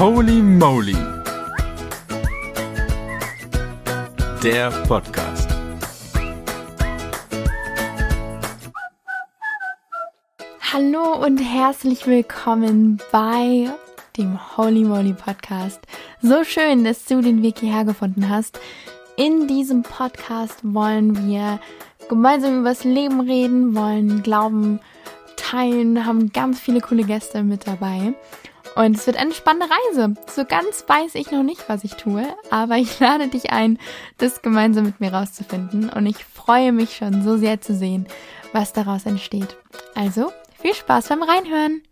Holy Moly. Der Podcast. Hallo und herzlich willkommen bei dem Holy Moly Podcast. So schön, dass du den Weg hierher gefunden hast. In diesem Podcast wollen wir gemeinsam über das Leben reden, wollen Glauben teilen, haben ganz viele coole Gäste mit dabei. Und es wird eine spannende Reise. So ganz weiß ich noch nicht, was ich tue, aber ich lade dich ein, das gemeinsam mit mir rauszufinden. Und ich freue mich schon so sehr zu sehen, was daraus entsteht. Also, viel Spaß beim Reinhören!